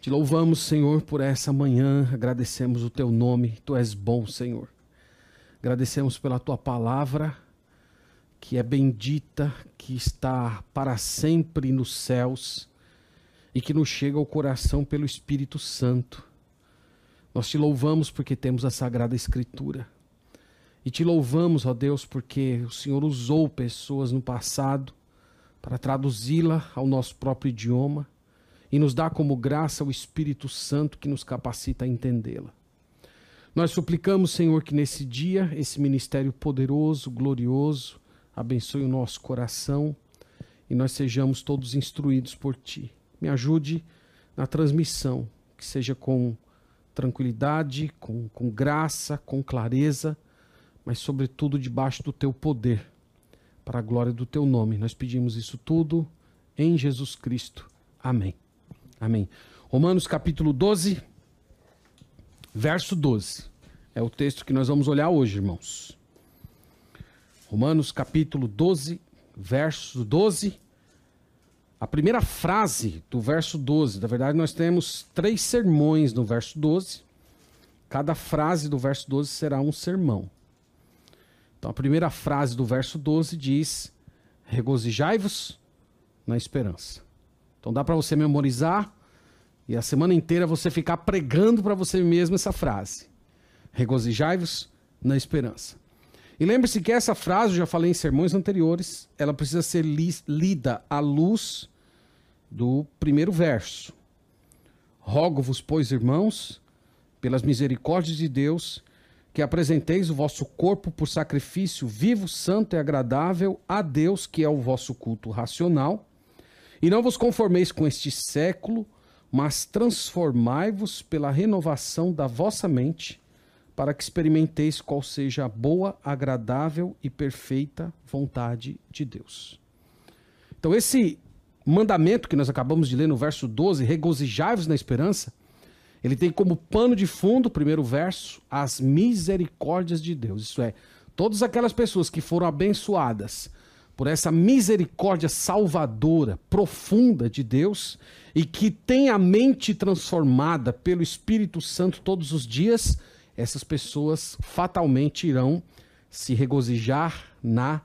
Te louvamos, Senhor, por essa manhã, agradecemos o teu nome, tu és bom, Senhor. Agradecemos pela tua palavra, que é bendita, que está para sempre nos céus e que nos chega ao coração pelo Espírito Santo. Nós te louvamos porque temos a Sagrada Escritura. E te louvamos, ó Deus, porque o Senhor usou pessoas no passado para traduzi-la ao nosso próprio idioma e nos dá como graça o Espírito Santo que nos capacita a entendê-la. Nós suplicamos, Senhor, que nesse dia esse ministério poderoso, glorioso, abençoe o nosso coração e nós sejamos todos instruídos por Ti. Me ajude na transmissão, que seja com tranquilidade, com, com graça, com clareza, mas sobretudo debaixo do Teu poder, para a glória do Teu nome. Nós pedimos isso tudo em Jesus Cristo. Amém. Amém. Romanos capítulo 12, verso 12. É o texto que nós vamos olhar hoje, irmãos. Romanos capítulo 12, verso 12. A primeira frase do verso 12, na verdade, nós temos três sermões no verso 12. Cada frase do verso 12 será um sermão. Então, a primeira frase do verso 12 diz: Regozijai-vos na esperança. Então, dá para você memorizar e a semana inteira você ficar pregando para você mesmo essa frase. Regozijai-vos na esperança. E lembre-se que essa frase, eu já falei em sermões anteriores, ela precisa ser li lida à luz do primeiro verso. Rogo-vos, pois, irmãos, pelas misericórdias de Deus, que apresenteis o vosso corpo por sacrifício vivo, santo e agradável a Deus, que é o vosso culto racional, e não vos conformeis com este século, mas transformai-vos pela renovação da vossa mente para que experimenteis qual seja a boa, agradável e perfeita vontade de Deus. Então, esse mandamento que nós acabamos de ler no verso 12, regozijai-vos na esperança, ele tem como pano de fundo, primeiro verso, as misericórdias de Deus. Isso é, todas aquelas pessoas que foram abençoadas por essa misericórdia salvadora, profunda de Deus, e que têm a mente transformada pelo Espírito Santo todos os dias, essas pessoas fatalmente irão se regozijar na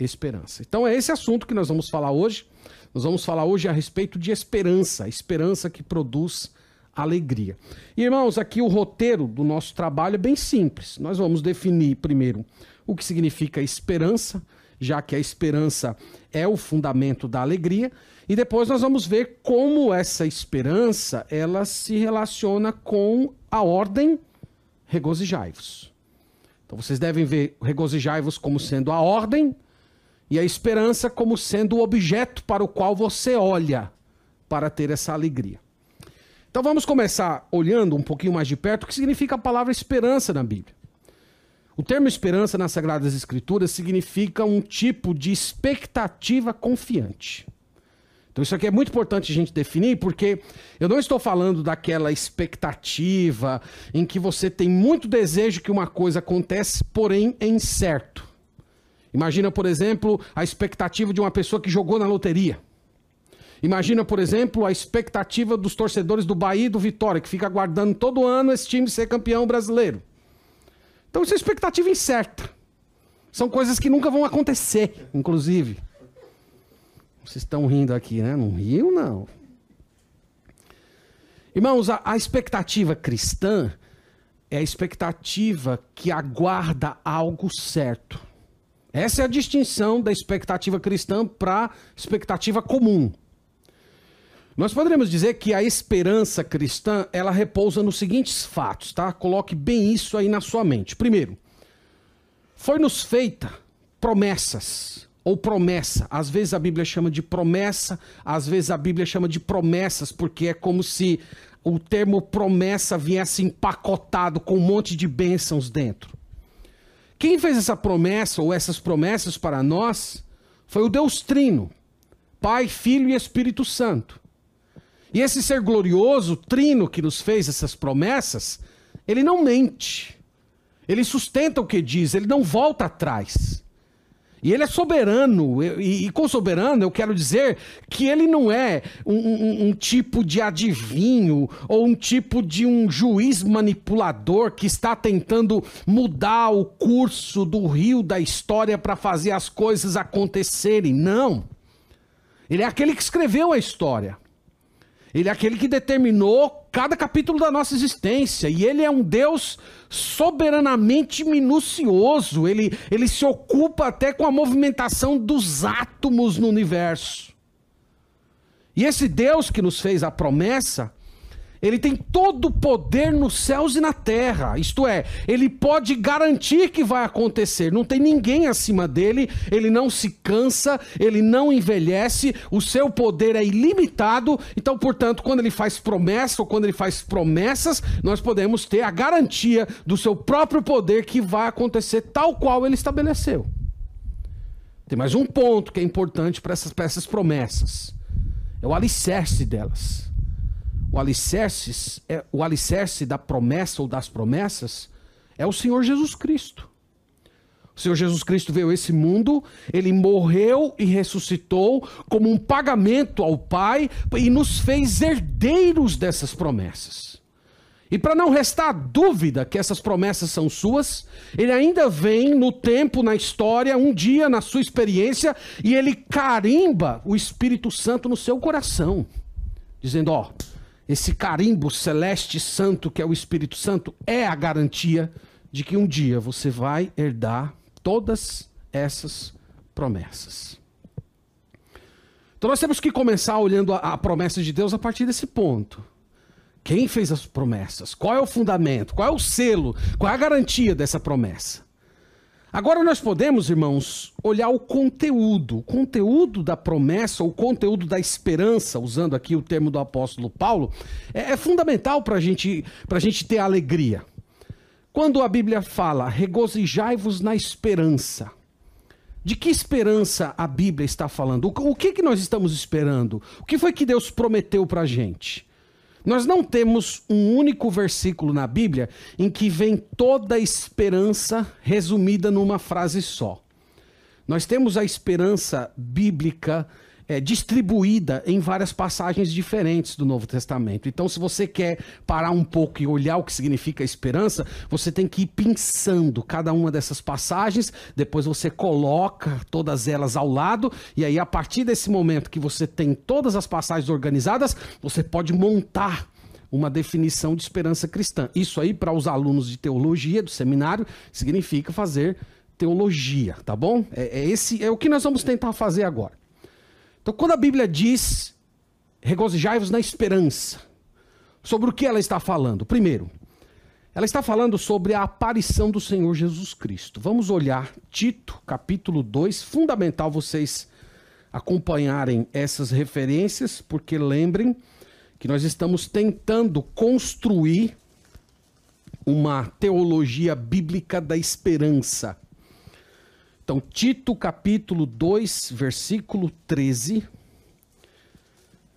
esperança. Então é esse assunto que nós vamos falar hoje. Nós vamos falar hoje a respeito de esperança, esperança que produz alegria. Irmãos, aqui o roteiro do nosso trabalho é bem simples. Nós vamos definir primeiro o que significa esperança, já que a esperança é o fundamento da alegria, e depois nós vamos ver como essa esperança ela se relaciona com a ordem regozijai-vos. Então vocês devem ver regozijai-vos como sendo a ordem e a esperança como sendo o objeto para o qual você olha para ter essa alegria. Então vamos começar olhando um pouquinho mais de perto o que significa a palavra esperança na Bíblia. O termo esperança nas Sagradas Escrituras significa um tipo de expectativa confiante. Então isso aqui é muito importante a gente definir, porque eu não estou falando daquela expectativa em que você tem muito desejo que uma coisa acontece, porém é incerto. Imagina, por exemplo, a expectativa de uma pessoa que jogou na loteria. Imagina, por exemplo, a expectativa dos torcedores do Bahia e do Vitória, que fica aguardando todo ano esse time ser campeão brasileiro. Então isso é expectativa incerta. São coisas que nunca vão acontecer, inclusive. Vocês estão rindo aqui, né? Não riu, não. Irmãos, a, a expectativa cristã é a expectativa que aguarda algo certo. Essa é a distinção da expectativa cristã para expectativa comum. Nós poderíamos dizer que a esperança cristã, ela repousa nos seguintes fatos, tá? Coloque bem isso aí na sua mente. Primeiro, foi nos feita promessas ou promessa. Às vezes a Bíblia chama de promessa, às vezes a Bíblia chama de promessas, porque é como se o termo promessa viesse empacotado com um monte de bênçãos dentro. Quem fez essa promessa ou essas promessas para nós foi o Deus Trino, Pai, Filho e Espírito Santo. E esse ser glorioso, Trino, que nos fez essas promessas, ele não mente. Ele sustenta o que diz, ele não volta atrás. E ele é soberano, e, e, com soberano eu quero dizer que ele não é um, um, um, tipo de adivinho ou um tipo de um juiz manipulador que está tentando mudar o curso do rio da história para fazer as coisas acontecerem. Não. Ele é aquele que escreveu a história. Ele é aquele que determinou cada capítulo da nossa existência. E ele é um Deus soberanamente minucioso. Ele, ele se ocupa até com a movimentação dos átomos no universo. E esse Deus que nos fez a promessa, ele tem todo o poder nos céus e na terra. Isto é, ele pode garantir que vai acontecer. Não tem ninguém acima dele, ele não se cansa, ele não envelhece, o seu poder é ilimitado. Então, portanto, quando ele faz promessa ou quando ele faz promessas, nós podemos ter a garantia do seu próprio poder que vai acontecer tal qual ele estabeleceu. Tem mais um ponto que é importante para essas, essas promessas: é o alicerce delas. O alicerce, é, o alicerce da promessa ou das promessas é o Senhor Jesus Cristo. O Senhor Jesus Cristo veio a esse mundo, ele morreu e ressuscitou como um pagamento ao Pai e nos fez herdeiros dessas promessas. E para não restar dúvida que essas promessas são suas, ele ainda vem no tempo, na história, um dia na sua experiência, e ele carimba o Espírito Santo no seu coração, dizendo: Ó, oh, esse carimbo celeste santo que é o Espírito Santo é a garantia de que um dia você vai herdar todas essas promessas. Então nós temos que começar olhando a, a, promessa de Deus a partir desse ponto. Quem fez as promessas? Qual é o fundamento? Qual é o selo? Qual é a garantia dessa promessa? Agora nós podemos, irmãos, olhar o conteúdo, o conteúdo da promessa, o conteúdo da esperança, usando aqui o termo do apóstolo Paulo, é, é fundamental para gente, a gente ter alegria. Quando a Bíblia fala, regozijai-vos na esperança, de que esperança a Bíblia está falando? O, que, que nós estamos esperando? O que foi que Deus prometeu para a gente? Nós não temos um único versículo na Bíblia em que vem toda a esperança resumida numa frase só. Nós temos a esperança bíblica é, distribuída em várias passagens diferentes do Novo Testamento. Então, se você quer parar um pouco e olhar o que significa esperança, você tem que ir pensando cada uma dessas passagens, depois você coloca todas elas ao lado, e aí, a partir desse momento que você tem todas as passagens organizadas, você pode montar uma definição de esperança cristã. Isso aí, para os alunos de teologia do seminário, significa fazer teologia, tá bom? É, é, esse é o que nós vamos tentar fazer agora. Então, quando a Bíblia diz regozijai-vos na esperança, sobre o que ela está falando? Primeiro, ela está falando sobre a aparição do Senhor Jesus Cristo. Vamos olhar Tito, capítulo 2, fundamental vocês acompanharem essas referências, porque lembrem que nós estamos tentando construir uma teologia bíblica da esperança. Então, Tito capítulo 2, versículo 13,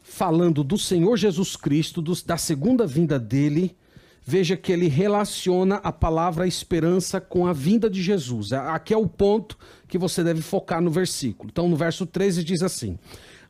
falando do Senhor Jesus Cristo, do, da segunda vinda dele, veja que ele relaciona a palavra esperança com a vinda de Jesus. Aqui é o ponto que você deve focar no versículo. Então, no verso 13 diz assim: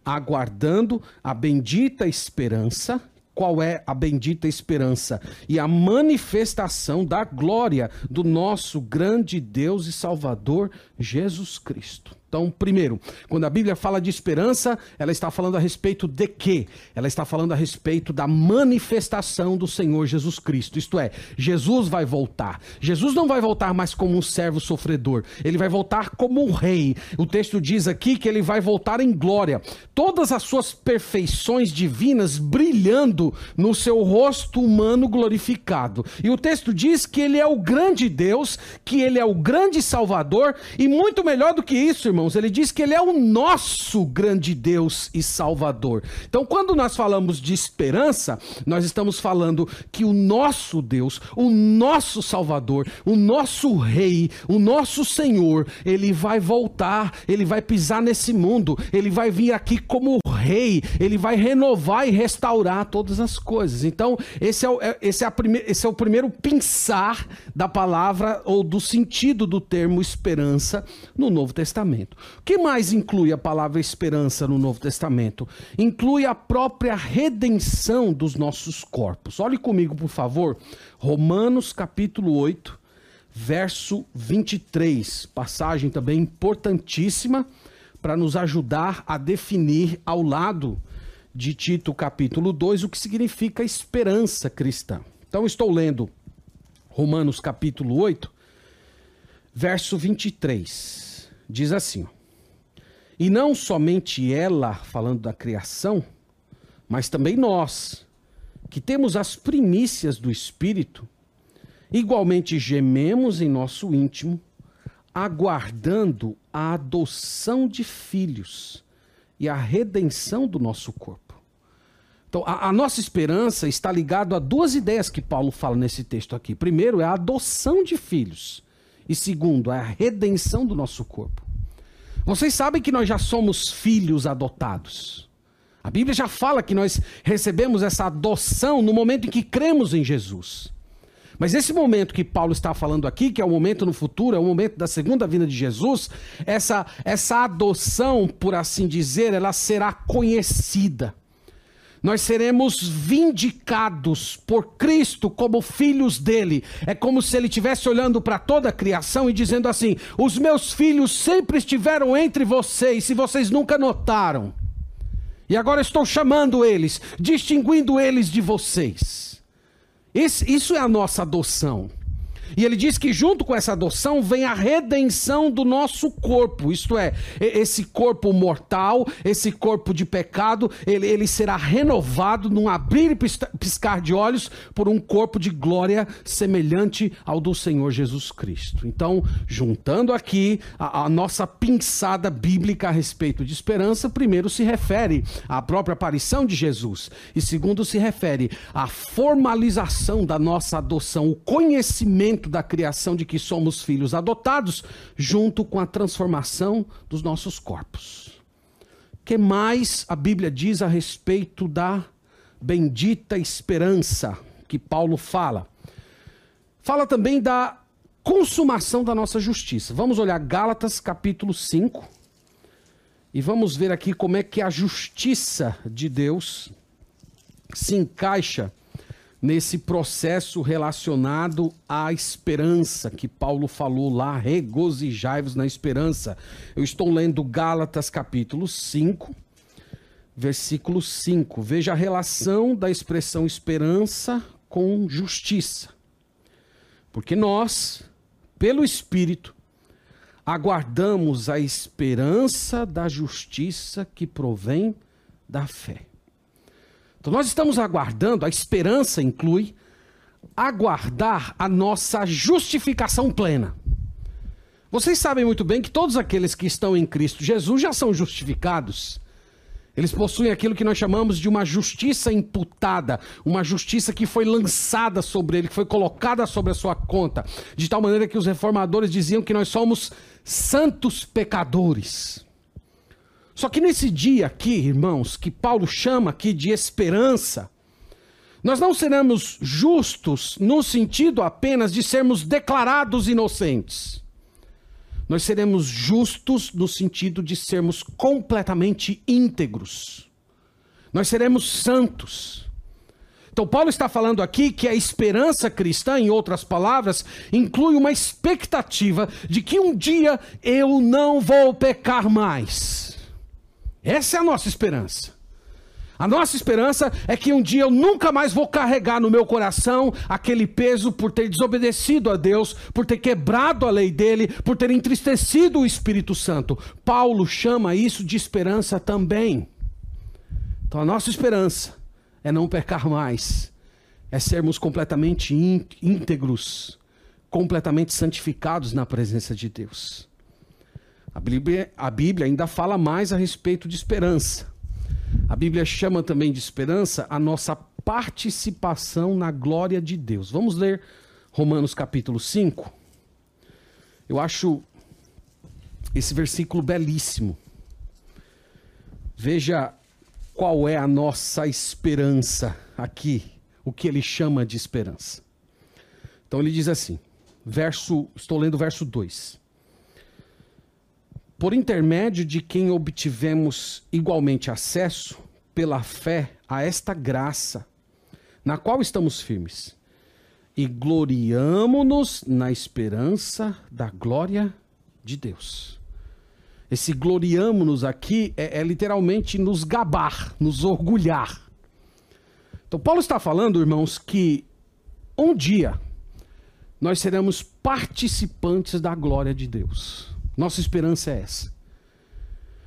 Aguardando a bendita esperança qual é a bendita esperança e a manifestação da glória do nosso grande Deus e Salvador Jesus Cristo. Então, primeiro, quando a Bíblia fala de esperança, ela está falando a respeito de quê? Ela está falando a respeito da manifestação do Senhor Jesus Cristo. Isto é, Jesus vai voltar. Jesus não vai voltar mais como um servo sofredor, ele vai voltar como um rei. O texto diz aqui que ele vai voltar em glória, todas as suas perfeições divinas brilhando no seu rosto humano glorificado. E o texto diz que ele é o grande Deus, que ele é o grande Salvador e muito melhor do que isso, irmão irmãos, ele diz que ele é o nosso grande Deus e Salvador. Então, quando nós falamos de esperança, nós estamos falando que o nosso Deus, o nosso Salvador, o nosso Rei, o nosso Senhor, ele vai voltar, ele vai pisar nesse mundo, ele vai vir aqui como rei, ele vai renovar e restaurar todas as coisas. Então, esse é o, é, esse é a prime, esse é o primeiro pensar da palavra ou do sentido do termo esperança no Novo Testamento. O que mais inclui a palavra esperança no Novo Testamento? Inclui a própria redenção dos nossos corpos. Olhe comigo, por favor, Romanos capítulo 8, verso 23, passagem também importantíssima para nos ajudar a definir ao lado de Tito capítulo 2 o que significa esperança cristã. Então estou lendo Romanos capítulo 8, verso 23. Diz assim: E não somente ela, falando da criação, mas também nós, que temos as primícias do Espírito, igualmente gememos em nosso íntimo aguardando a adoção de filhos e a redenção do nosso corpo. Então, a, a, nossa esperança está ligada a duas ideias que Paulo fala nesse texto aqui. Primeiro é a adoção de filhos, e segundo é a redenção do nosso corpo. Vocês sabem que nós já somos filhos adotados. A Bíblia já fala que nós recebemos essa adoção no momento em que cremos em Jesus. Mas esse momento que Paulo está falando aqui, que é o momento no futuro, é o momento da segunda vinda de Jesus, essa, essa adoção, por assim dizer, ela será conhecida. Nós seremos vindicados por Cristo como filhos dele. É como se ele estivesse olhando para toda a criação e dizendo assim: Os meus filhos sempre estiveram entre vocês, se vocês nunca notaram. E agora estou chamando eles, distinguindo eles de vocês. Isso é a nossa adoção. E ele diz que junto com essa adoção vem a redenção do nosso corpo, isto é, esse corpo mortal, esse corpo de pecado, ele, ele será renovado num abrir e piscar de olhos por um corpo de glória semelhante ao do Senhor Jesus Cristo. Então, juntando aqui a, a nossa pinçada bíblica a respeito de esperança, primeiro se refere à própria aparição de Jesus, e segundo se refere à formalização da nossa adoção, o conhecimento da criação de que somos filhos adotados, junto com a transformação dos nossos corpos. Que mais a Bíblia diz a respeito da bendita esperança que Paulo fala? Fala também da consumação da nossa justiça. Vamos olhar Gálatas capítulo 5 e vamos ver aqui como é que a justiça de Deus se encaixa nesse processo relacionado à esperança que Paulo falou lá, regozijai-vos na esperança. Eu estou lendo Gálatas capítulo 5, versículo 5. Veja a relação da expressão esperança com justiça. Porque nós, pelo Espírito, aguardamos a esperança da justiça que provém da fé. Então nós estamos aguardando, a esperança inclui aguardar a nossa justificação plena. Vocês sabem muito bem que todos aqueles que estão em Cristo Jesus já são justificados. Eles possuem aquilo que nós chamamos de uma justiça imputada, uma justiça que foi lançada sobre ele, que foi colocada sobre a sua conta, de tal maneira que os reformadores diziam que nós somos santos pecadores. Só que nesse dia aqui, irmãos, que Paulo chama aqui de esperança, nós não seremos justos no sentido apenas de sermos declarados inocentes. Nós seremos justos no sentido de sermos completamente íntegros. Nós seremos santos. Então, Paulo está falando aqui que a esperança cristã, em outras palavras, inclui uma expectativa de que um dia eu não vou pecar mais. Essa é a nossa esperança. A nossa esperança é que um dia eu nunca mais vou carregar no meu coração aquele peso por ter desobedecido a Deus, por ter quebrado a lei dele, por ter entristecido o Espírito Santo. Paulo chama isso de esperança também. Então a nossa esperança é não pecar mais, é sermos completamente íntegros, completamente santificados na presença de Deus. A Bíblia, a Bíblia ainda fala mais a respeito de esperança. A Bíblia chama também de esperança a nossa participação na glória de Deus. Vamos ler Romanos capítulo 5. Eu acho esse versículo belíssimo. Veja qual é a nossa esperança aqui, o que ele chama de esperança. Então ele diz assim, verso, estou lendo o verso 2. Por intermédio de quem obtivemos igualmente acesso, pela fé, a esta graça, na qual estamos firmes, e gloriamo-nos na esperança da glória de Deus. Esse gloriamo-nos aqui é, é literalmente nos gabar, nos orgulhar. Então, Paulo está falando, irmãos, que um dia nós seremos participantes da glória de Deus. Nossa esperança é essa.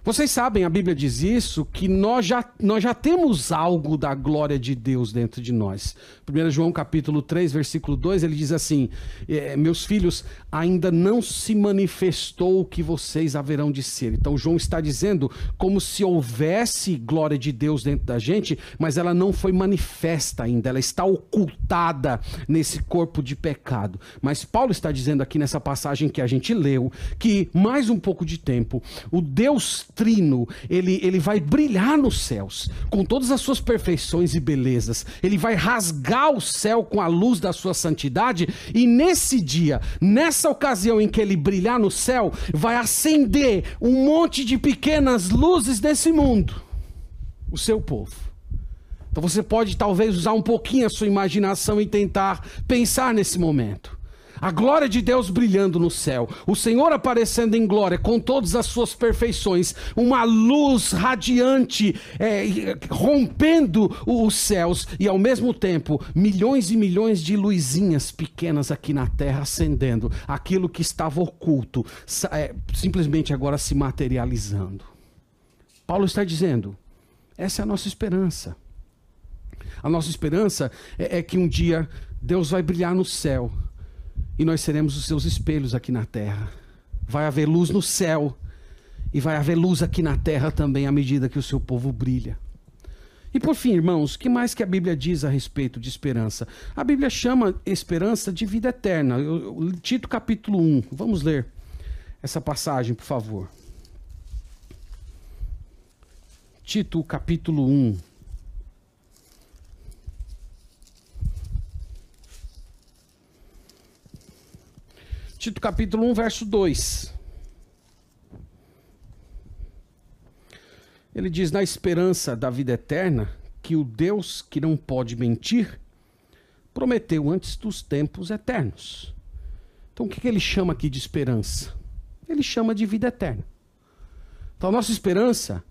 Vocês sabem, a Bíblia diz isso, que nós já, nós já temos algo da glória de Deus dentro de nós. 1 João capítulo 3, versículo 2, ele diz assim: é, Meus filhos, ainda não se manifestou o que vocês haverão de ser. Então, João está dizendo como se houvesse glória de Deus dentro da gente, mas ela não foi manifesta ainda, ela está ocultada nesse corpo de pecado. Mas Paulo está dizendo aqui nessa passagem que a gente leu, que mais um pouco de tempo, o Deus trino, ele, ele vai brilhar nos céus, com todas as suas perfeições e belezas. Ele vai rasgar o céu com a luz da sua santidade, e nesse dia, nessa ocasião em que ele brilhar no céu, vai acender um monte de pequenas luzes desse mundo o seu povo. Então você pode talvez usar um pouquinho a sua imaginação e tentar pensar nesse momento a glória de Deus brilhando no céu, o Senhor aparecendo em glória com todas as suas perfeições, uma luz radiante é, rompendo os céus e ao mesmo tempo milhões e milhões de luzinhas pequenas aqui na terra acendendo aquilo que estava oculto, é, simplesmente agora se materializando. Paulo está dizendo: essa é a nossa esperança. A nossa esperança é, é que um dia Deus vai brilhar no céu e nós seremos os seus espelhos aqui na terra. Vai haver luz no céu e vai haver luz aqui na terra também à medida que o seu povo brilha. E por fim, irmãos, o que mais que a Bíblia diz a respeito de esperança? A Bíblia chama esperança de vida eterna. Tito capítulo 1. Vamos ler essa passagem, por favor. Tito capítulo 1. Tito capítulo 1, verso 2. Ele diz: Na esperança da vida eterna, que o Deus que não pode mentir prometeu antes dos tempos eternos. Então, o que, que ele chama aqui de esperança? Ele chama de vida eterna. Então, a nossa esperança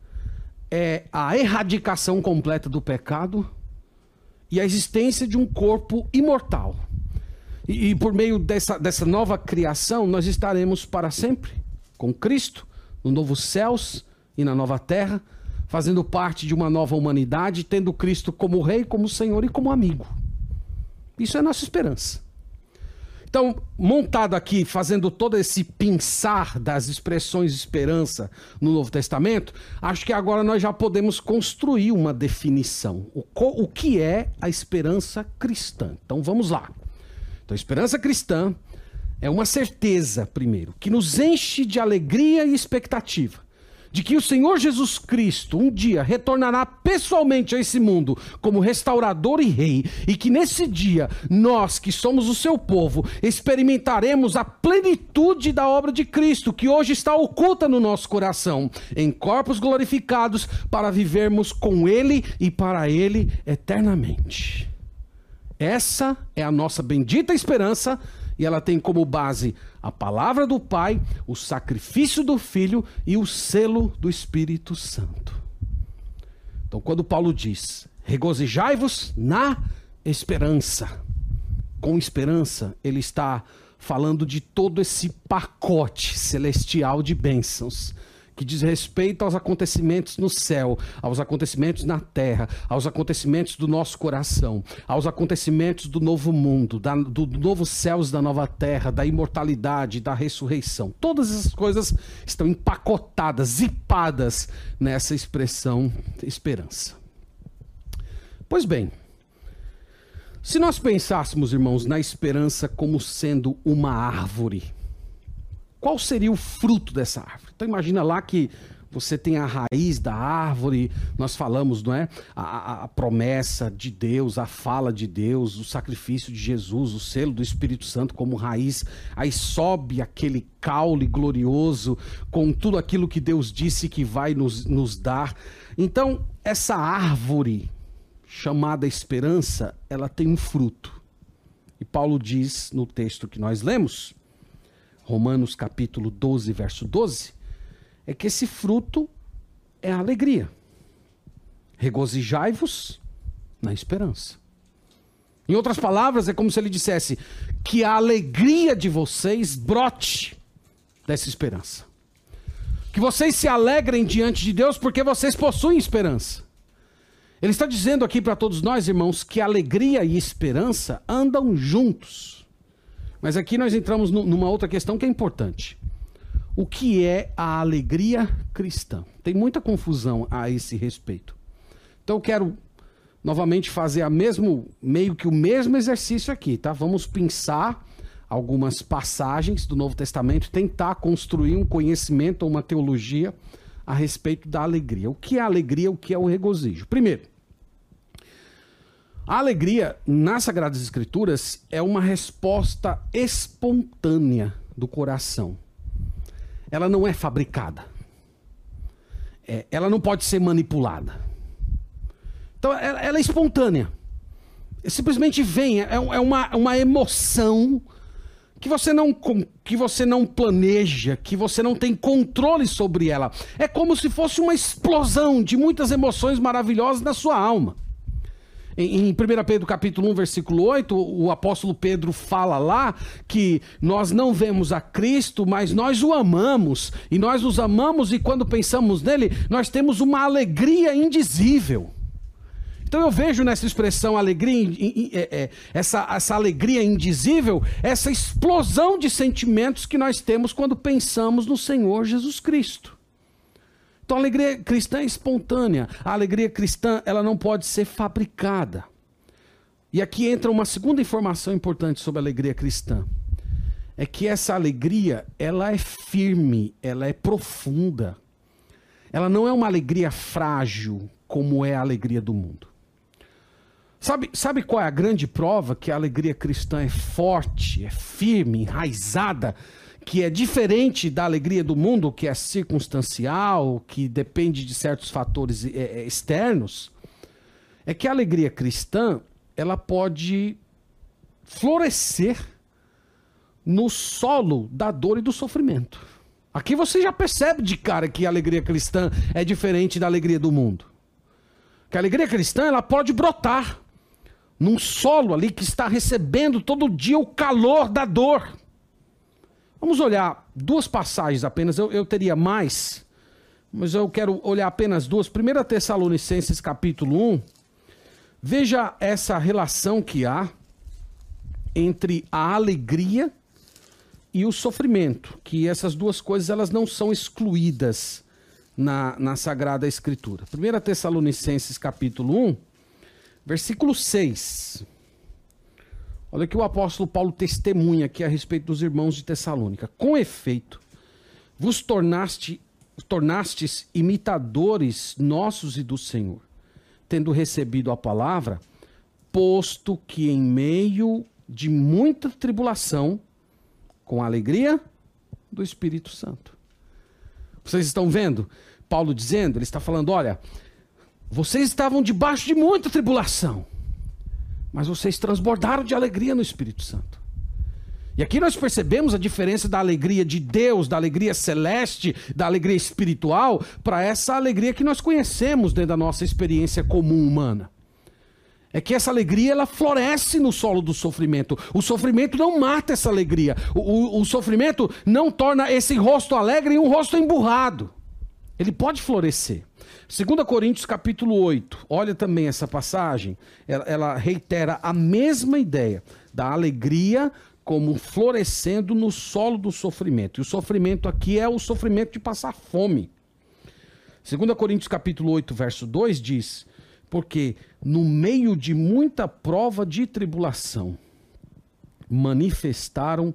é a erradicação completa do pecado e a existência de um corpo imortal e, e, por meio dessa, dessa nova criação, nós estaremos para sempre com Cristo, no novo céus e na nova terra, fazendo parte de uma nova humanidade, tendo Cristo como Rei, como Senhor e como amigo. Isso é nossa esperança. Então, montado aqui, fazendo todo esse pensar das expressões de esperança no Novo Testamento, acho que agora nós já podemos construir uma definição. O, o que é a esperança cristã? Então, vamos lá. Então, esperança cristã é uma certeza, primeiro, que nos enche de alegria e expectativa de que o Senhor Jesus Cristo um dia retornará pessoalmente a esse mundo como restaurador e rei, e que nesse dia nós, que somos o seu povo, experimentaremos a plenitude da obra de Cristo, que hoje está oculta no nosso coração, em corpos glorificados, para vivermos com Ele e para Ele eternamente. Essa é a nossa bendita esperança e ela tem como base a palavra do Pai, o sacrifício do Filho e o selo do Espírito Santo. Então, quando Paulo diz: regozijai-vos na esperança, com esperança, ele está falando de todo esse pacote celestial de bênçãos que diz respeito aos acontecimentos no céu, aos acontecimentos na terra, aos acontecimentos do nosso coração, aos acontecimentos do novo mundo, da, do, do novo céus da nova terra, da imortalidade, da ressurreição. Todas essas coisas estão empacotadas, zipadas nessa expressão esperança. Pois bem, se nós pensássemos, irmãos, na esperança como sendo uma árvore, qual seria o fruto dessa árvore? Então imagina lá que você tem a raiz da árvore, nós falamos, não é? A, a, a, promessa de Deus, a fala de Deus, o sacrifício de Jesus, o selo do Espírito Santo como raiz. Aí sobe aquele caule glorioso com tudo aquilo que Deus disse que vai nos, nos dar. Então, essa árvore chamada esperança, ela tem um fruto. E Paulo diz no texto que nós lemos, Romanos capítulo 12, verso 12 é que esse fruto é a alegria. Regozijai-vos na esperança. Em outras palavras, é como se ele dissesse que a alegria de vocês brote dessa esperança. Que vocês se alegrem diante de Deus porque vocês possuem esperança. Ele está dizendo aqui para todos nós, irmãos, que alegria e esperança andam juntos. Mas aqui nós entramos numa outra questão que é importante o que é a alegria cristã. Tem muita confusão a esse respeito. Então eu quero novamente fazer a mesmo meio que o mesmo exercício aqui, tá? Vamos pensar algumas passagens do Novo Testamento, tentar construir um conhecimento ou uma teologia a respeito da alegria. O que é alegria, o que é o regozijo? Primeiro, a alegria nas Sagradas Escrituras é uma resposta espontânea do coração ela não é fabricada. É, ela não pode ser manipulada. Então, ela, ela é espontânea. Simplesmente vem, é, é uma, uma emoção que você, não, que você não planeja, que você não tem controle sobre ela. É como se fosse uma explosão de muitas emoções maravilhosas na sua alma. Em, em 1 Pedro capítulo 1, versículo 8, o apóstolo Pedro fala lá que nós não vemos a Cristo, mas nós o amamos. E nós os amamos e quando pensamos nele, nós temos uma alegria indizível. Então eu vejo nessa expressão alegria, é, é, essa, essa alegria indizível, essa explosão de sentimentos que nós temos quando pensamos no Senhor Jesus Cristo. Então a alegria cristã é espontânea. A alegria cristã, ela não pode ser fabricada. E aqui entra uma segunda informação importante sobre a alegria cristã. É que essa alegria, ela é firme, ela é profunda. Ela não é uma alegria frágil, como é a alegria do mundo. Sabe, sabe qual é a grande prova que a alegria cristã é forte, é firme, enraizada que é diferente da alegria do mundo, que é circunstancial, que depende de certos fatores é, externos, é que a alegria cristã ela pode florescer no solo da dor e do sofrimento. Aqui você já percebe de cara que a alegria cristã é diferente da alegria do mundo. Que a alegria cristã ela pode brotar num solo ali que está recebendo todo dia o calor da dor. Vamos olhar duas passagens apenas, eu, eu teria mais, mas eu quero olhar apenas duas. 1 Tessalonicenses capítulo 1, veja essa relação que há entre a alegria e o sofrimento, que essas duas coisas elas não são excluídas na, na Sagrada Escritura. 1 Tessalonicenses capítulo 1, versículo 6. Olha que o apóstolo Paulo testemunha aqui a respeito dos irmãos de Tessalônica. Com efeito, vos tornaste, tornastes imitadores nossos e do Senhor, tendo recebido a palavra, posto que em meio de muita tribulação, com alegria do Espírito Santo. Vocês estão vendo Paulo dizendo? Ele está falando: olha, vocês estavam debaixo de muita tribulação mas vocês transbordaram de alegria no Espírito Santo. E aqui nós percebemos a diferença da alegria de Deus, da alegria celeste, da alegria espiritual, para essa alegria que nós conhecemos dentro da nossa experiência comum humana. É que essa alegria ela floresce no solo do sofrimento. O sofrimento não mata essa alegria. O, o, o sofrimento não torna esse rosto alegre um rosto emburrado. Ele pode florescer. 2 Coríntios capítulo 8, olha também essa passagem, ela, ela reitera a mesma ideia da alegria como florescendo no solo do sofrimento. E o sofrimento aqui é o sofrimento de passar fome. 2 Coríntios capítulo 8, verso 2 diz: Porque no meio de muita prova de tribulação manifestaram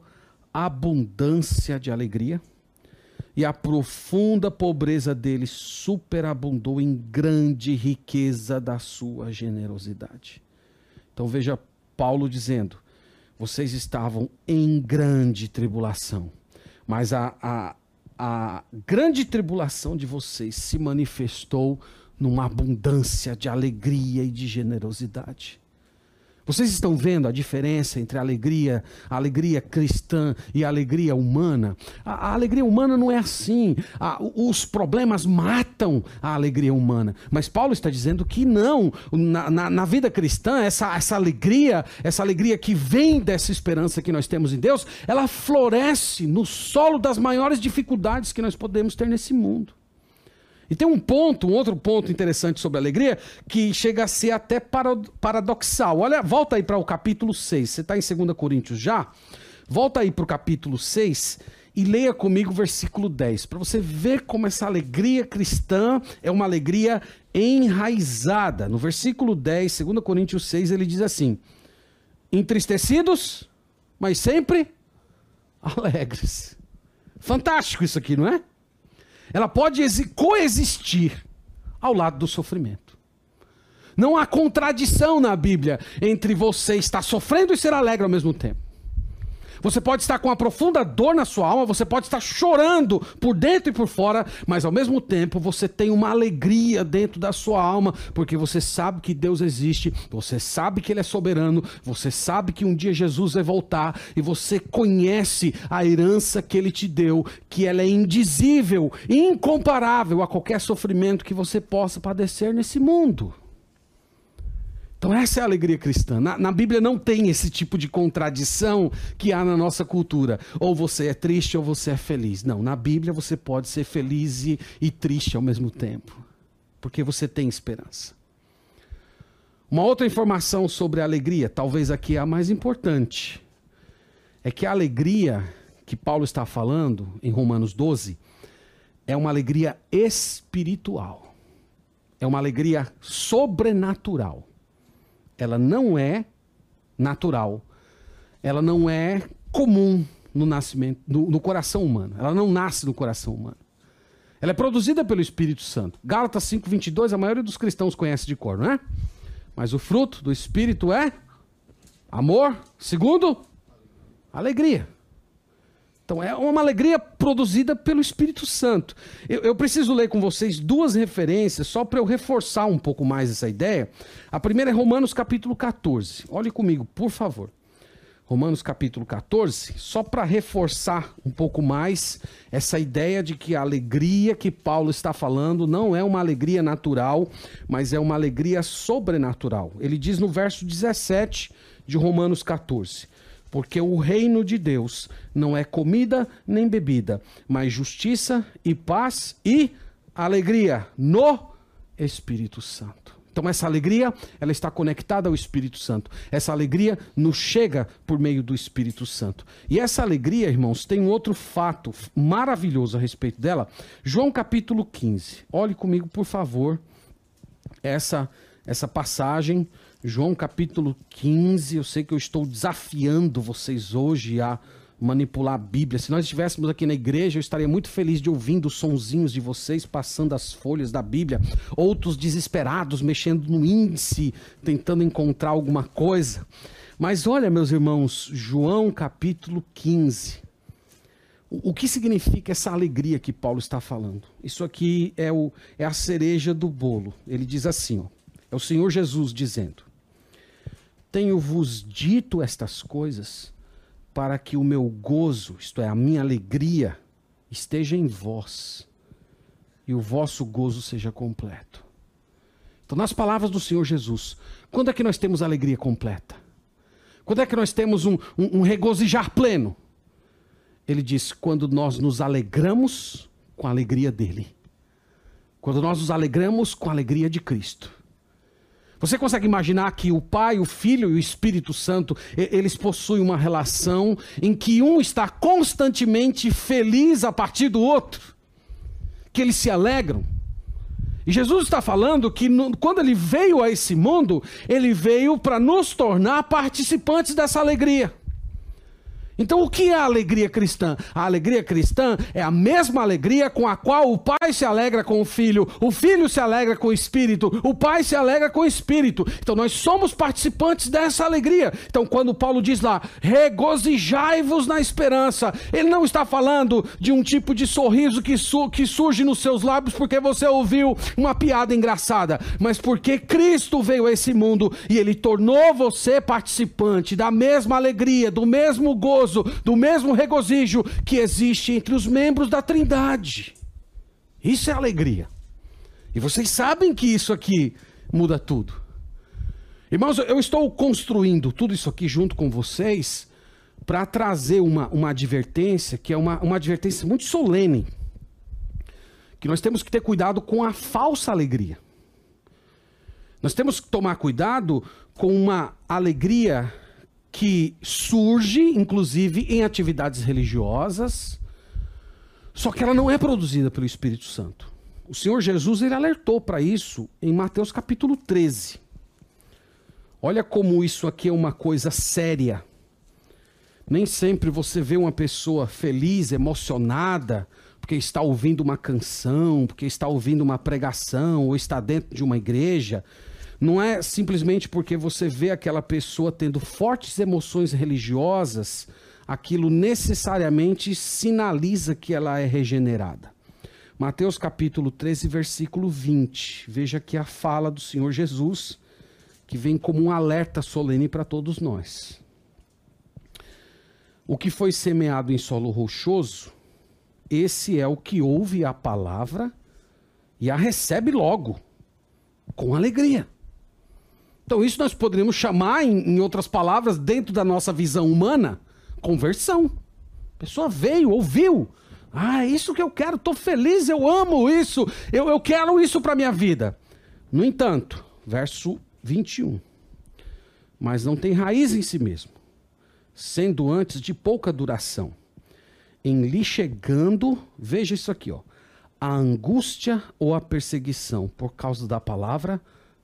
abundância de alegria e a profunda pobreza dele superabundou em grande riqueza da sua generosidade. Então veja Paulo dizendo: vocês estavam em grande tribulação, mas a, a, a grande tribulação de vocês se manifestou numa abundância de alegria e de generosidade. Vocês estão vendo a diferença entre a alegria, a alegria cristã e a alegria humana? A, a alegria humana não é assim. A, os problemas matam a alegria humana. Mas Paulo está dizendo que não. Na, na, na, vida cristã, essa, essa alegria, essa alegria que vem dessa esperança que nós temos em Deus, ela floresce no solo das maiores dificuldades que nós podemos ter nesse mundo. E tem um ponto, um outro ponto interessante sobre a alegria, que chega a ser até paradoxal. Olha, volta aí para o capítulo 6. Você está em 2 Coríntios já? Volta aí para o capítulo 6 e leia comigo o versículo 10, para você ver como essa alegria cristã é uma alegria enraizada. No versículo 10, 2 Coríntios 6, ele diz assim: entristecidos, mas sempre alegres. Fantástico isso aqui, não é? Ela pode coexistir ao lado do sofrimento. Não há contradição na Bíblia entre você estar sofrendo e ser alegre ao mesmo tempo. Você pode estar com uma profunda dor na sua alma, você pode estar chorando por dentro e por fora, mas ao mesmo tempo você tem uma alegria dentro da sua alma, porque você sabe que Deus existe, você sabe que Ele é soberano, você sabe que um dia Jesus vai voltar e você conhece a herança que Ele te deu, que ela é indizível, incomparável a qualquer sofrimento que você possa padecer nesse mundo. Então, essa é a alegria cristã. Na, na, Bíblia não tem esse tipo de contradição que há na nossa cultura. Ou você é triste ou você é feliz. Não, na Bíblia você pode ser feliz e, e triste ao mesmo tempo. Porque você tem esperança. Uma outra informação sobre a alegria, talvez aqui é a mais importante, é que a alegria que Paulo está falando em Romanos 12 é uma alegria espiritual. É uma alegria sobrenatural ela não é natural, ela não é comum no nascimento, no, no, coração humano. Ela não nasce no coração humano. Ela é produzida pelo Espírito Santo. Gálatas 5:22, a maioria dos cristãos conhece de cor, não é? Mas o fruto do Espírito é amor, segundo, alegria. Então é uma alegria produzida pelo Espírito Santo. Eu, eu preciso ler com vocês duas referências, só para eu reforçar um pouco mais essa ideia. A primeira é Romanos capítulo 14. Olhe comigo, por favor. Romanos capítulo 14, só para reforçar um pouco mais essa ideia de que a alegria que Paulo está falando não é uma alegria natural, mas é uma alegria sobrenatural. Ele diz no verso 17 de Romanos 14: porque o reino de Deus não é comida nem bebida, mas justiça e paz e alegria no Espírito Santo. Então essa alegria, ela está conectada ao Espírito Santo. Essa alegria nos chega por meio do Espírito Santo. E essa alegria, irmãos, tem outro fato maravilhoso a respeito dela. João capítulo 15. Olhe comigo, por favor, essa essa passagem João capítulo 15, eu sei que eu estou desafiando vocês hoje a manipular a Bíblia. Se nós estivéssemos aqui na igreja, eu estaria muito feliz de ouvindo os sonzinhos de vocês passando as folhas da Bíblia, outros desesperados mexendo no índice, tentando encontrar alguma coisa. Mas olha, meus irmãos, João capítulo 15. O, que significa essa alegria que Paulo está falando? Isso aqui é, o, é a cereja do bolo. Ele diz assim: ó, é o Senhor Jesus dizendo: tenho-vos dito estas coisas para que o meu gozo, isto é, a minha alegria, esteja em vós e o vosso gozo seja completo. Então, nas palavras do Senhor Jesus, quando é que nós temos alegria completa? Quando é que nós temos um, um, um regozijar pleno? Ele diz: quando nós nos alegramos com a alegria dele. Quando nós nos alegramos com a alegria de Cristo. Você consegue imaginar que o Pai, o Filho e o Espírito Santo, eles possuem uma relação em que um está constantemente feliz a partir do outro? Que eles se alegram? E Jesus está falando que quando ele veio a esse mundo, ele veio para nos tornar participantes dessa alegria. Então, o que é a alegria cristã? A alegria cristã é a mesma alegria com a qual o pai se alegra com o filho, o filho se alegra com o espírito, o pai se alegra com o espírito. Então, nós somos participantes dessa alegria. Então, quando Paulo diz lá, regozijai-vos na esperança, ele não está falando de um tipo de sorriso que, su que surge nos seus lábios porque você ouviu uma piada engraçada, mas porque Cristo veio a esse mundo e ele tornou você participante da mesma alegria, do mesmo gozo gozo, do mesmo regozijo que existe entre os membros da Trindade. Isso é alegria. E vocês sabem que isso aqui muda tudo. Irmãos, eu estou construindo tudo isso aqui junto com vocês para trazer uma, uma advertência, que é uma, uma advertência muito solene. Que nós temos que ter cuidado com a falsa alegria. Nós temos que tomar cuidado com uma alegria que surge, inclusive, em atividades religiosas, só que ela não é produzida pelo Espírito Santo. O Senhor Jesus ele alertou para isso em Mateus capítulo 13. Olha como isso aqui é uma coisa séria. Nem sempre você vê uma pessoa feliz, emocionada, porque está ouvindo uma canção, porque está ouvindo uma pregação, ou está dentro de uma igreja. Não é simplesmente porque você vê aquela pessoa tendo fortes emoções religiosas, aquilo necessariamente sinaliza que ela é regenerada. Mateus capítulo 13, versículo 20. Veja aqui a fala do Senhor Jesus, que vem como um alerta solene para todos nós. O que foi semeado em solo rochoso, esse é o que ouve a palavra e a recebe logo, com alegria. Então, isso nós poderíamos chamar, em, em outras palavras, dentro da nossa visão humana, conversão. A pessoa veio, ouviu. Ah, é isso que eu quero, estou feliz, eu amo isso, eu, eu quero isso para minha vida. No entanto, verso 21. Mas não tem raiz em si mesmo, sendo antes de pouca duração. Em lhe chegando, veja isso aqui, ó, a angústia ou a perseguição por causa da palavra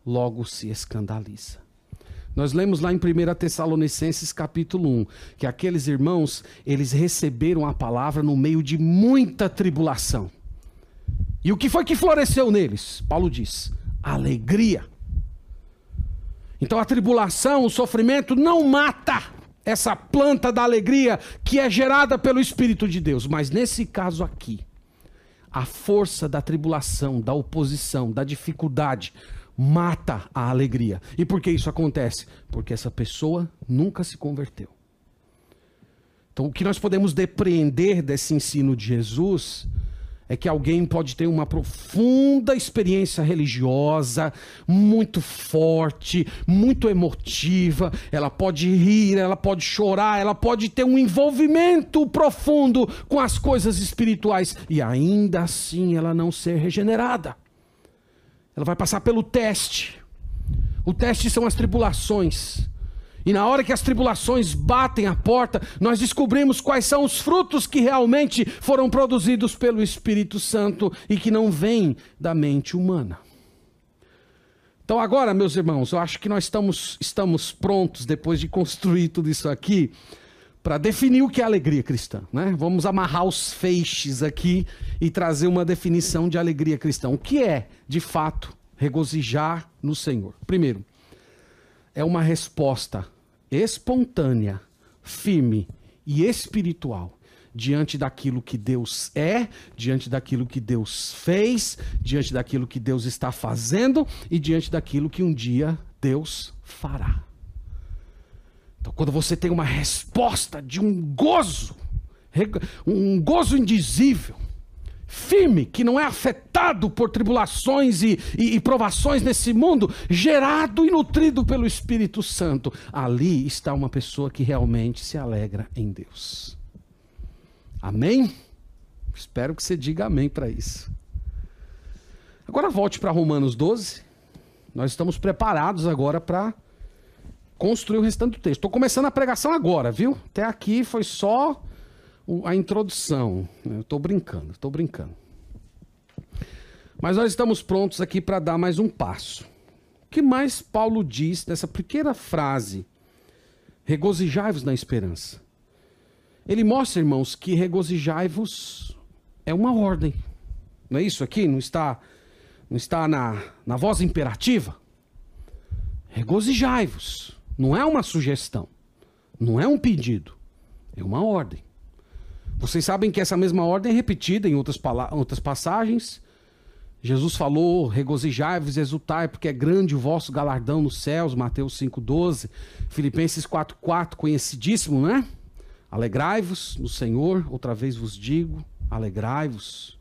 logo se escandaliza. Nós lemos lá em 1 Tessalonicenses capítulo 1, que aqueles irmãos, eles receberam a palavra no meio de muita tribulação. E o que foi que floresceu neles? Paulo diz: alegria. Então a tribulação, o sofrimento não mata essa planta da alegria que é gerada pelo Espírito de Deus, mas nesse caso aqui, a força da tribulação, da oposição, da dificuldade, mata a alegria. E por que isso acontece? Porque essa pessoa nunca se converteu. Então, o que nós podemos depreender desse ensino de Jesus é que alguém pode ter uma profunda experiência religiosa, muito forte, muito emotiva, ela pode rir, ela pode chorar, ela pode ter um envolvimento profundo com as coisas espirituais e ainda assim ela não ser regenerada. Ela vai passar pelo teste. O teste são as tribulações. E na hora que as tribulações batem a porta, nós descobrimos quais são os frutos que realmente foram produzidos pelo Espírito Santo e que não vêm da mente humana. Então, agora, meus irmãos, eu acho que nós estamos, estamos prontos, depois de construir tudo isso aqui, para definir o que é alegria cristã. Né? Vamos amarrar os feixes aqui e trazer uma definição de alegria cristã. O que é, de fato, regozijar no Senhor? Primeiro, é uma resposta espontânea, firme e espiritual diante daquilo que Deus é, diante daquilo que Deus fez, diante daquilo que Deus está fazendo e diante daquilo que um dia Deus fará. Então, quando você tem uma resposta de um gozo, um gozo indizível, firme, que não é afetado por tribulações e, e, e, provações nesse mundo, gerado e nutrido pelo Espírito Santo, ali está uma pessoa que realmente se alegra em Deus. Amém? Espero que você diga amém para isso. Agora volte para Romanos 12. Nós estamos preparados agora para construir o restante do texto. Estou começando a pregação agora, viu? Até aqui foi só a introdução. Estou brincando, estou brincando. Mas nós estamos prontos aqui para dar mais um passo. O que mais Paulo diz nessa pequena frase? Regozijai-vos na esperança. ele mostra, irmãos, que regozijai-vos é uma ordem. Não é isso aqui? Não está, não está na, na voz imperativa? Regozijai-vos. Não é uma sugestão. Não é um pedido. É uma ordem. Vocês sabem que essa mesma ordem é repetida em outras, outras passagens. Jesus falou: regozijai-vos, exultai, porque é grande o vosso galardão nos céus. Mateus 5,12. Filipenses 4,4, conhecidíssimo, né? Alegrai-vos no Senhor, outra vez vos digo, alegrai-vos.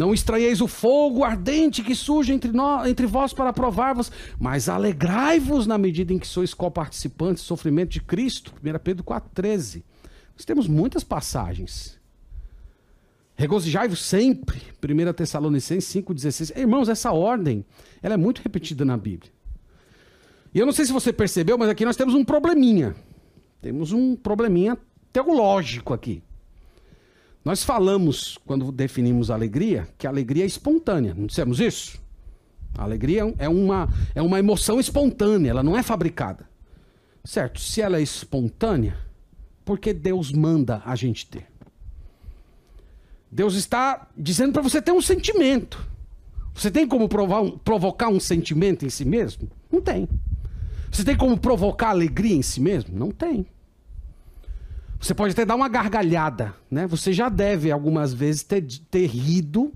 Não estranheis o fogo ardente que surge entre, nós, entre vós para provar-vos, mas alegrai-vos na medida em que sois co-participantes do sofrimento de Cristo. 1 Pedro 4,13. Nós temos muitas passagens. Regozijai-vos sempre. 1 Tessalonicenses 5,16. Irmãos, essa ordem ela é muito repetida na Bíblia. E eu não sei se você percebeu, mas aqui nós temos um probleminha. Temos um probleminha teológico aqui. Nós falamos, quando definimos alegria, que alegria é espontânea. Não dissemos isso? A alegria é uma, é uma emoção espontânea, ela não é fabricada. Certo? Se ela é espontânea, por que Deus manda a gente ter? Deus está dizendo para você ter um sentimento. Você tem como provar, provocar um sentimento em si mesmo? Não tem. Você tem como provocar alegria em si mesmo? Não tem. Você pode até dar uma gargalhada, né? Você já deve algumas vezes ter, ter rido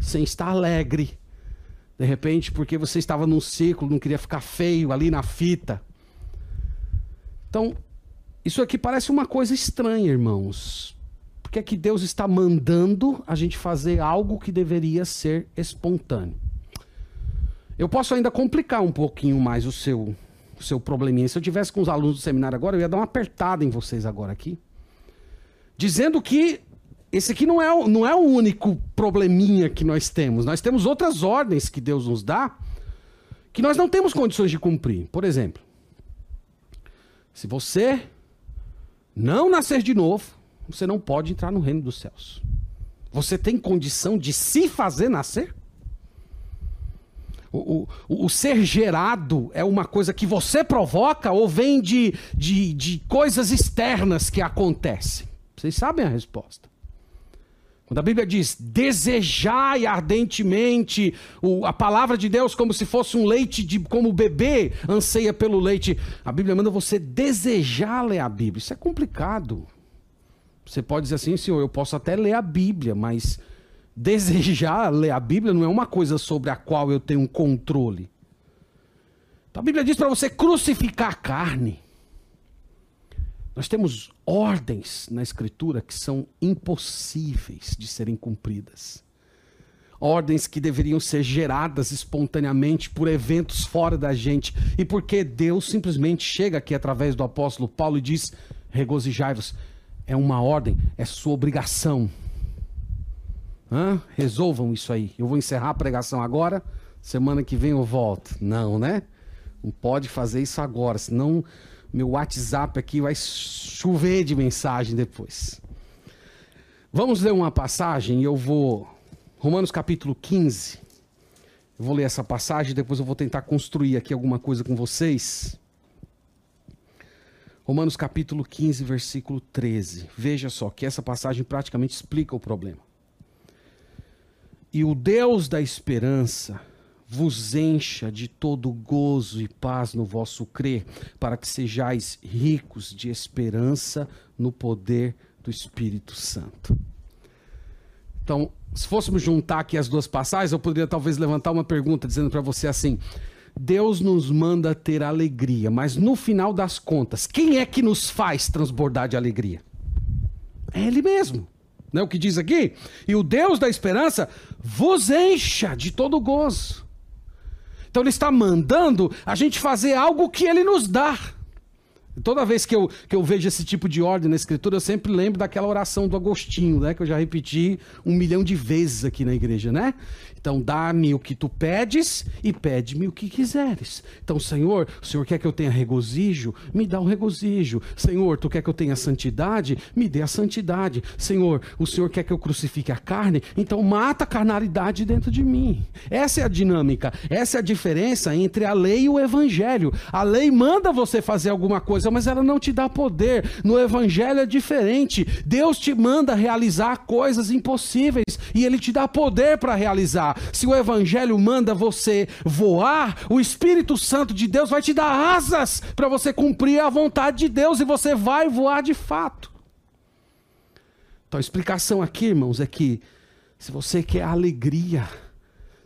sem estar alegre. De repente, porque você estava num ciclo, não queria ficar feio ali na fita. Então, isso aqui parece uma coisa estranha, irmãos. Porque é que Deus está mandando a gente fazer algo que deveria ser espontâneo? Eu posso ainda complicar um pouquinho mais o seu o seu probleminha. Se eu tivesse com os alunos do seminário agora, eu ia dar uma apertada em vocês agora aqui. Dizendo que esse aqui não é, não é o único probleminha que nós temos. Nós temos outras ordens que Deus nos dá que nós não temos condições de cumprir. Por exemplo, se você não nascer de novo, você não pode entrar no reino dos céus. Você tem condição de se fazer nascer? O, o, o, ser gerado é uma coisa que você provoca ou vem de, de, de coisas externas que acontecem? Vocês sabem a resposta. Quando a Bíblia diz desejai ardentemente o, a palavra de Deus como se fosse um leite de como o bebê anseia pelo leite, a Bíblia manda você desejar ler a Bíblia. Isso é complicado. Você pode dizer assim, senhor, eu posso até ler a Bíblia, mas desejar ler a Bíblia não é uma coisa sobre a qual eu tenho controle. Então, a Bíblia diz para você crucificar a carne. Nós temos ordens na Escritura que são impossíveis de serem cumpridas. Ordens que deveriam ser geradas espontaneamente por eventos fora da gente. E porque Deus simplesmente chega aqui através do apóstolo Paulo e diz: regozijai-vos. É uma ordem, é sua obrigação. Hã? Resolvam isso aí. Eu vou encerrar a pregação agora. Semana que vem eu volto. Não, né? Não pode fazer isso agora, senão meu WhatsApp aqui vai chover de mensagem depois. Vamos ler uma passagem eu vou. Romanos capítulo 15. Eu vou ler essa passagem depois eu vou tentar construir aqui alguma coisa com vocês. Romanos capítulo 15, versículo 13. Veja só que essa passagem praticamente explica o problema. E o Deus da esperança vos encha de todo gozo e paz no vosso crer, para que sejais ricos de esperança no poder do Espírito Santo. Então, se fôssemos juntar aqui as duas passagens, eu poderia talvez levantar uma pergunta dizendo para você assim: Deus nos manda ter alegria, mas no final das contas, quem é que nos faz transbordar de alegria? É Ele mesmo. Não é o que diz aqui? E o Deus da esperança vos encha de todo gozo. Então ele está mandando a gente fazer algo que ele nos dá. Toda vez que eu, que eu vejo esse tipo de ordem na escritura, eu sempre lembro daquela oração do Agostinho, né? Que eu já repeti um milhão de vezes aqui na igreja, né? Então, dá-me o que tu pedes e pede-me o que quiseres. Então, Senhor, o Senhor quer que eu tenha regozijo? Me dá um regozijo. Senhor, tu quer que eu tenha santidade? Me dê a santidade. Senhor, o Senhor quer que eu crucifique a carne? Então, mata a carnalidade dentro de mim. Essa é a dinâmica. Essa é a diferença entre a lei e o evangelho. A lei manda você fazer alguma coisa coisa, mas ela não te dá poder. No evangelho é diferente. Deus te manda realizar coisas impossíveis e ele te dá poder para realizar. Se o evangelho manda você voar, o Espírito Santo de Deus vai te dar asas para você cumprir a vontade de Deus e você vai voar de fato. Então a explicação aqui, irmãos, é que se você quer alegria,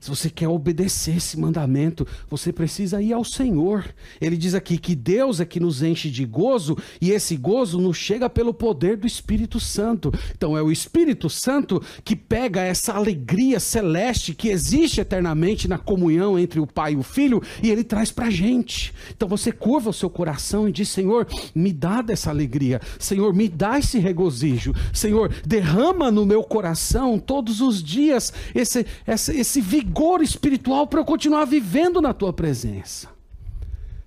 se você quer obedecer esse mandamento, você precisa ir ao Senhor. Ele diz aqui que Deus é que nos enche de gozo e esse gozo nos chega pelo poder do Espírito Santo. Então é o Espírito Santo que pega essa alegria celeste que existe eternamente na comunhão entre o Pai e o Filho e ele traz para gente. Então você curva o seu coração e diz: Senhor, me dá dessa alegria. Senhor, me dá esse regozijo. Senhor, derrama no meu coração todos os dias esse, esse, esse vigor vigor espiritual para eu continuar vivendo na tua presença.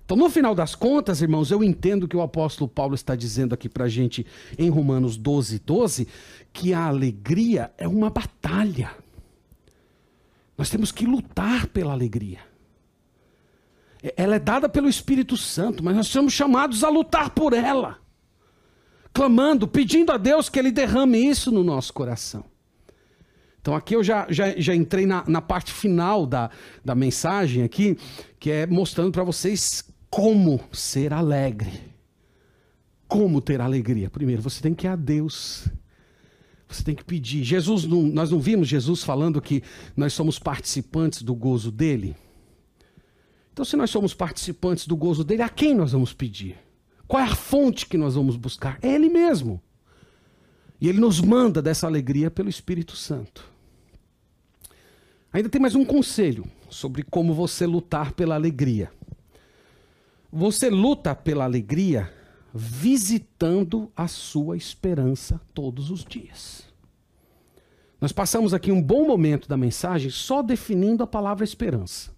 Então, no final das contas, irmãos, eu entendo que o apóstolo Paulo está dizendo aqui para a gente em Romanos 12, 12, que a alegria é uma batalha. Nós temos que lutar pela alegria. Ela é dada pelo Espírito Santo, mas nós somos chamados a lutar por ela, clamando, pedindo a Deus que Ele derrame isso no nosso coração. Então aqui eu já, já, já entrei na, na parte final da, da mensagem aqui, que é mostrando para vocês como ser alegre. Como ter alegria? Primeiro, você tem que ir a Deus. Você tem que pedir. Jesus, não, nós não vimos Jesus falando que nós somos participantes do gozo dele? Então, se nós somos participantes do gozo dele, a quem nós vamos pedir? Qual é a fonte que nós vamos buscar? É Ele mesmo. E Ele nos manda dessa alegria pelo Espírito Santo. Ainda tem mais um conselho sobre como você lutar pela alegria. Você luta pela alegria visitando a sua esperança todos os dias. Nós passamos aqui um bom momento da mensagem só definindo a palavra esperança.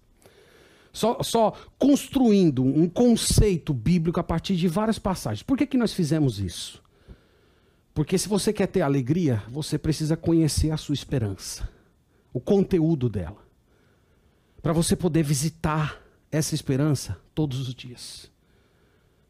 Só, só construindo um conceito bíblico a partir de várias passagens. Por que, que nós fizemos isso? Porque se você quer ter alegria, você precisa conhecer a sua esperança o conteúdo dela, para você poder visitar essa esperança todos os dias.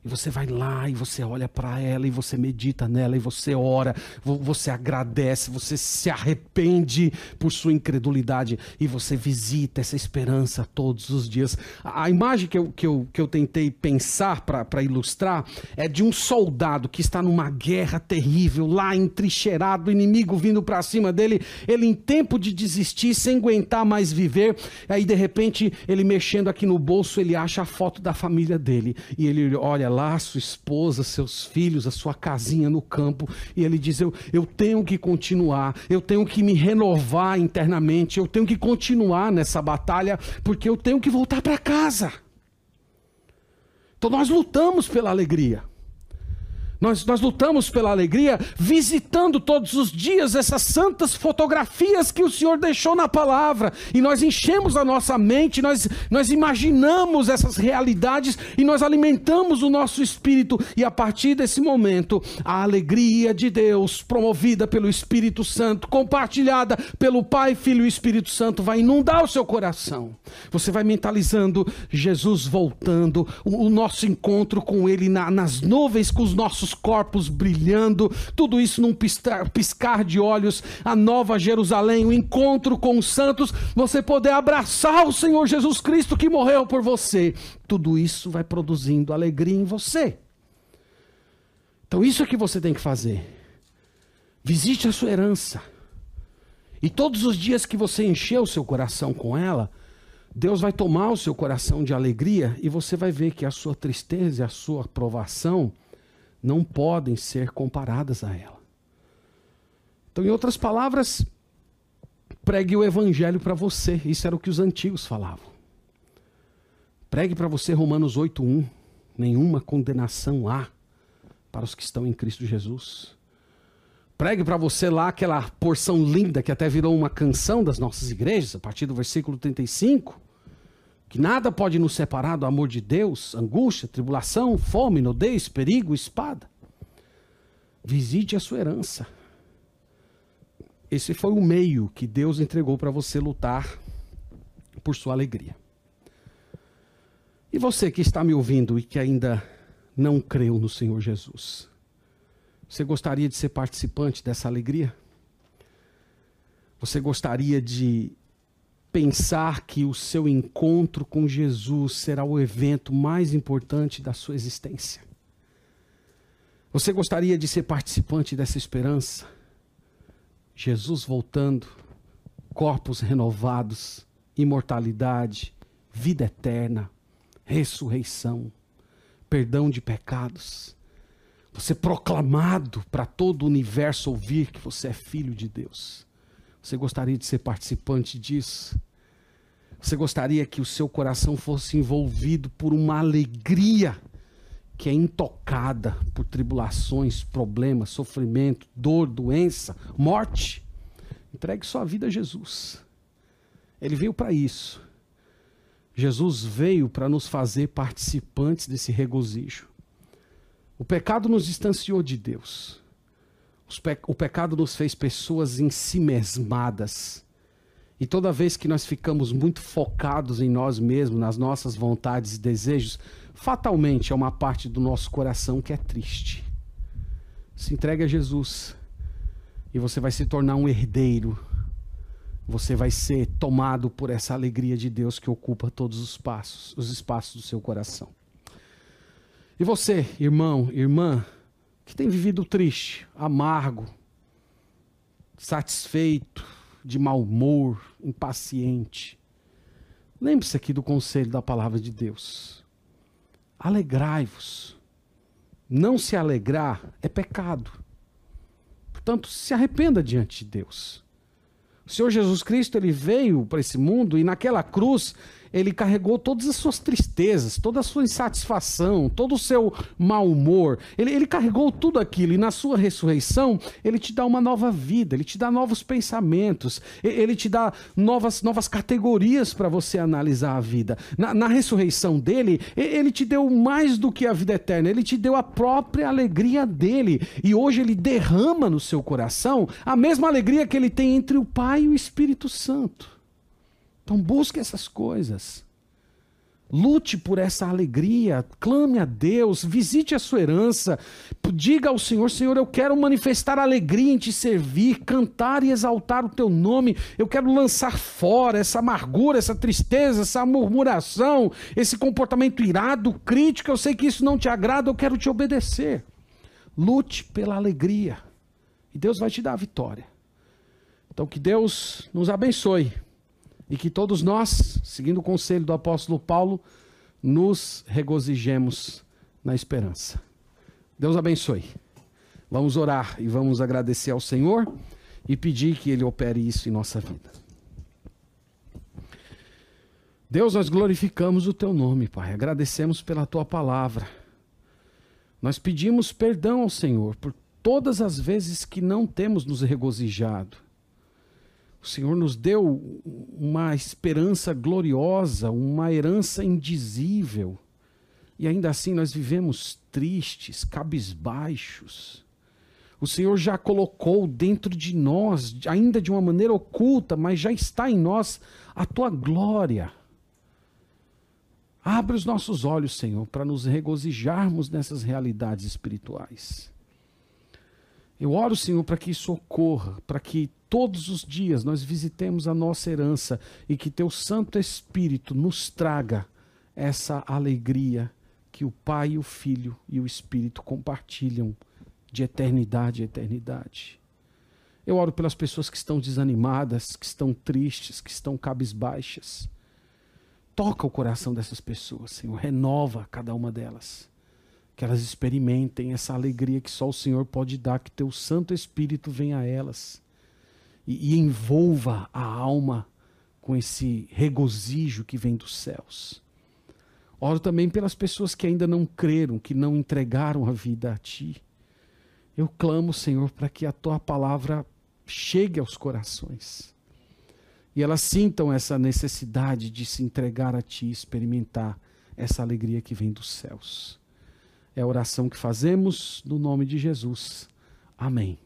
E você vai lá e você olha para ela e você medita nela e você ora, você agradece, você se arrepende por sua incredulidade e você visita essa esperança todos os dias. A, imagem que eu, que, eu, que eu tentei pensar para ilustrar é de um soldado que está numa guerra terrível, lá entrincheirado, inimigo vindo para cima dele, ele em tempo de desistir, sem aguentar mais viver, aí de repente ele mexendo aqui no bolso, ele acha a foto da família dele e ele olha lá sua esposa, seus filhos, a sua casinha no campo, e ele diz: eu, eu tenho que continuar, eu tenho que me renovar internamente, eu tenho que continuar nessa batalha, porque eu tenho que voltar para casa. Então nós lutamos pela alegria. Nós, nós lutamos pela alegria visitando todos os dias essas santas fotografias que o Senhor deixou na palavra. E nós enchemos a nossa mente, nós, nós imaginamos essas realidades e nós alimentamos o nosso espírito. E a partir desse momento, a alegria de Deus, promovida pelo Espírito Santo, compartilhada pelo Pai, Filho e Espírito Santo, vai inundar o seu coração. Você vai mentalizando Jesus voltando, o, o nosso encontro com Ele na, nas nuvens, com os nossos corpos brilhando, tudo isso num piscar, piscar de olhos, a nova Jerusalém, o encontro com os santos, você poder abraçar o Senhor Jesus Cristo que morreu por você. Tudo isso vai produzindo alegria em você. Então, isso é que você tem que fazer. Visite a sua herança. E todos os dias que você encher o seu coração com ela, Deus vai tomar o seu coração de alegria e você vai ver que a sua tristeza e a sua provação não podem ser comparadas a ela. Então, em outras palavras, pregue o evangelho para você. Isso era o que os antigos falavam. Pregue para você Romanos 8:1. Nenhuma condenação há para os que estão em Cristo Jesus. Pregue para você lá aquela porção linda que até virou uma canção das nossas igrejas, a partir do versículo 35 que nada pode nos separar do amor de Deus, angústia, tribulação, fome, nudez, perigo, espada. Visite a sua herança. Esse foi o meio que Deus entregou para você lutar por sua alegria. E você que está me ouvindo e que ainda não creu no Senhor Jesus. Você gostaria de ser participante dessa alegria? Você gostaria de pensar que o seu encontro com Jesus será o evento mais importante da sua existência? Você gostaria de ser participante dessa esperança? Jesus voltando, corpos renovados, imortalidade, vida eterna, ressurreição, perdão de pecados. Você proclamado para todo o universo ouvir que você é filho de Deus. Você gostaria de ser participante disso? Você gostaria que o seu coração fosse envolvido por uma alegria que é intocada por tribulações, problemas, sofrimento, dor, doença, morte? Entregue sua vida a Jesus. Ele veio para isso. Jesus veio para nos fazer participantes desse regozijo. O pecado nos distanciou de Deus. O pecado nos fez pessoas em si mesmadas. E toda vez que nós ficamos muito focados em nós mesmos, nas nossas vontades e desejos, fatalmente é uma parte do nosso coração que é triste. Se entregue a Jesus e você vai se tornar um herdeiro você vai ser tomado por essa alegria de Deus que ocupa todos os passos, os espaços do seu coração. E você, irmão, irmã, que tem vivido triste, amargo, satisfeito, de mau humor, impaciente, lembre-se aqui do conselho da palavra de Deus. Alegrai-vos. Não se alegrar é pecado. Portanto, se arrependa diante de Deus. O Senhor Jesus Cristo ele veio para esse mundo e naquela cruz ele carregou todas as suas tristezas, toda a sua insatisfação, todo o seu mau humor. Ele, ele carregou tudo aquilo e na sua ressurreição ele te dá uma nova vida, ele te dá novos pensamentos, ele te dá novas, novas categorias para você analisar a vida. Na, na ressurreição dele, ele te deu mais do que a vida eterna, ele te deu a própria alegria dele. E hoje ele derrama no seu coração a mesma alegria que ele tem entre o Pai e o Espírito Santo. Então busque essas coisas. Lute por essa alegria, clame a Deus, visite a sua herança, diga ao Senhor: Senhor, eu quero manifestar alegria em te servir, cantar e exaltar o teu nome. Eu quero lançar fora essa amargura, essa tristeza, essa murmuração, esse comportamento irado, crítico. Eu sei que isso não te agrada, eu quero te obedecer. Lute pela alegria e Deus vai te dar a vitória. Então, que Deus nos abençoe e que todos nós, seguindo o conselho do apóstolo Paulo, nos regozijemos na esperança. Deus abençoe. Vamos orar e vamos agradecer ao Senhor e pedir que Ele opere isso em nossa vida. Deus, nós glorificamos o Teu nome, Pai. Agradecemos pela Tua palavra. Nós pedimos perdão ao Senhor por todas as vezes que não temos nos regozijado o Senhor nos deu uma esperança gloriosa, uma herança indizível. E ainda assim nós vivemos tristes, cabisbaixos. O Senhor já colocou dentro de nós, ainda de uma maneira oculta, mas já está em nós a tua glória. Abre os nossos olhos, Senhor, para nos regozijarmos nessas realidades espirituais. Eu oro, Senhor, para que isso ocorra, para que todos os dias nós visitemos a nossa herança e que teu Santo Espírito nos traga essa alegria que o Pai, o Filho e o Espírito compartilham de eternidade a eternidade. Eu oro pelas pessoas que estão desanimadas, que estão tristes, que estão cabisbaixas. Toca o coração dessas pessoas, Senhor, renova cada uma delas. Que elas experimentem essa alegria que só o Senhor pode dar, que teu Santo Espírito venha a elas e, e envolva a alma com esse regozijo que vem dos céus. Oro também pelas pessoas que ainda não creram, que não entregaram a vida a Ti. Eu clamo, Senhor, para que a Tua palavra chegue aos corações e elas sintam essa necessidade de se entregar a Ti, experimentar essa alegria que vem dos céus. É a oração que fazemos no nome de Jesus. Amém.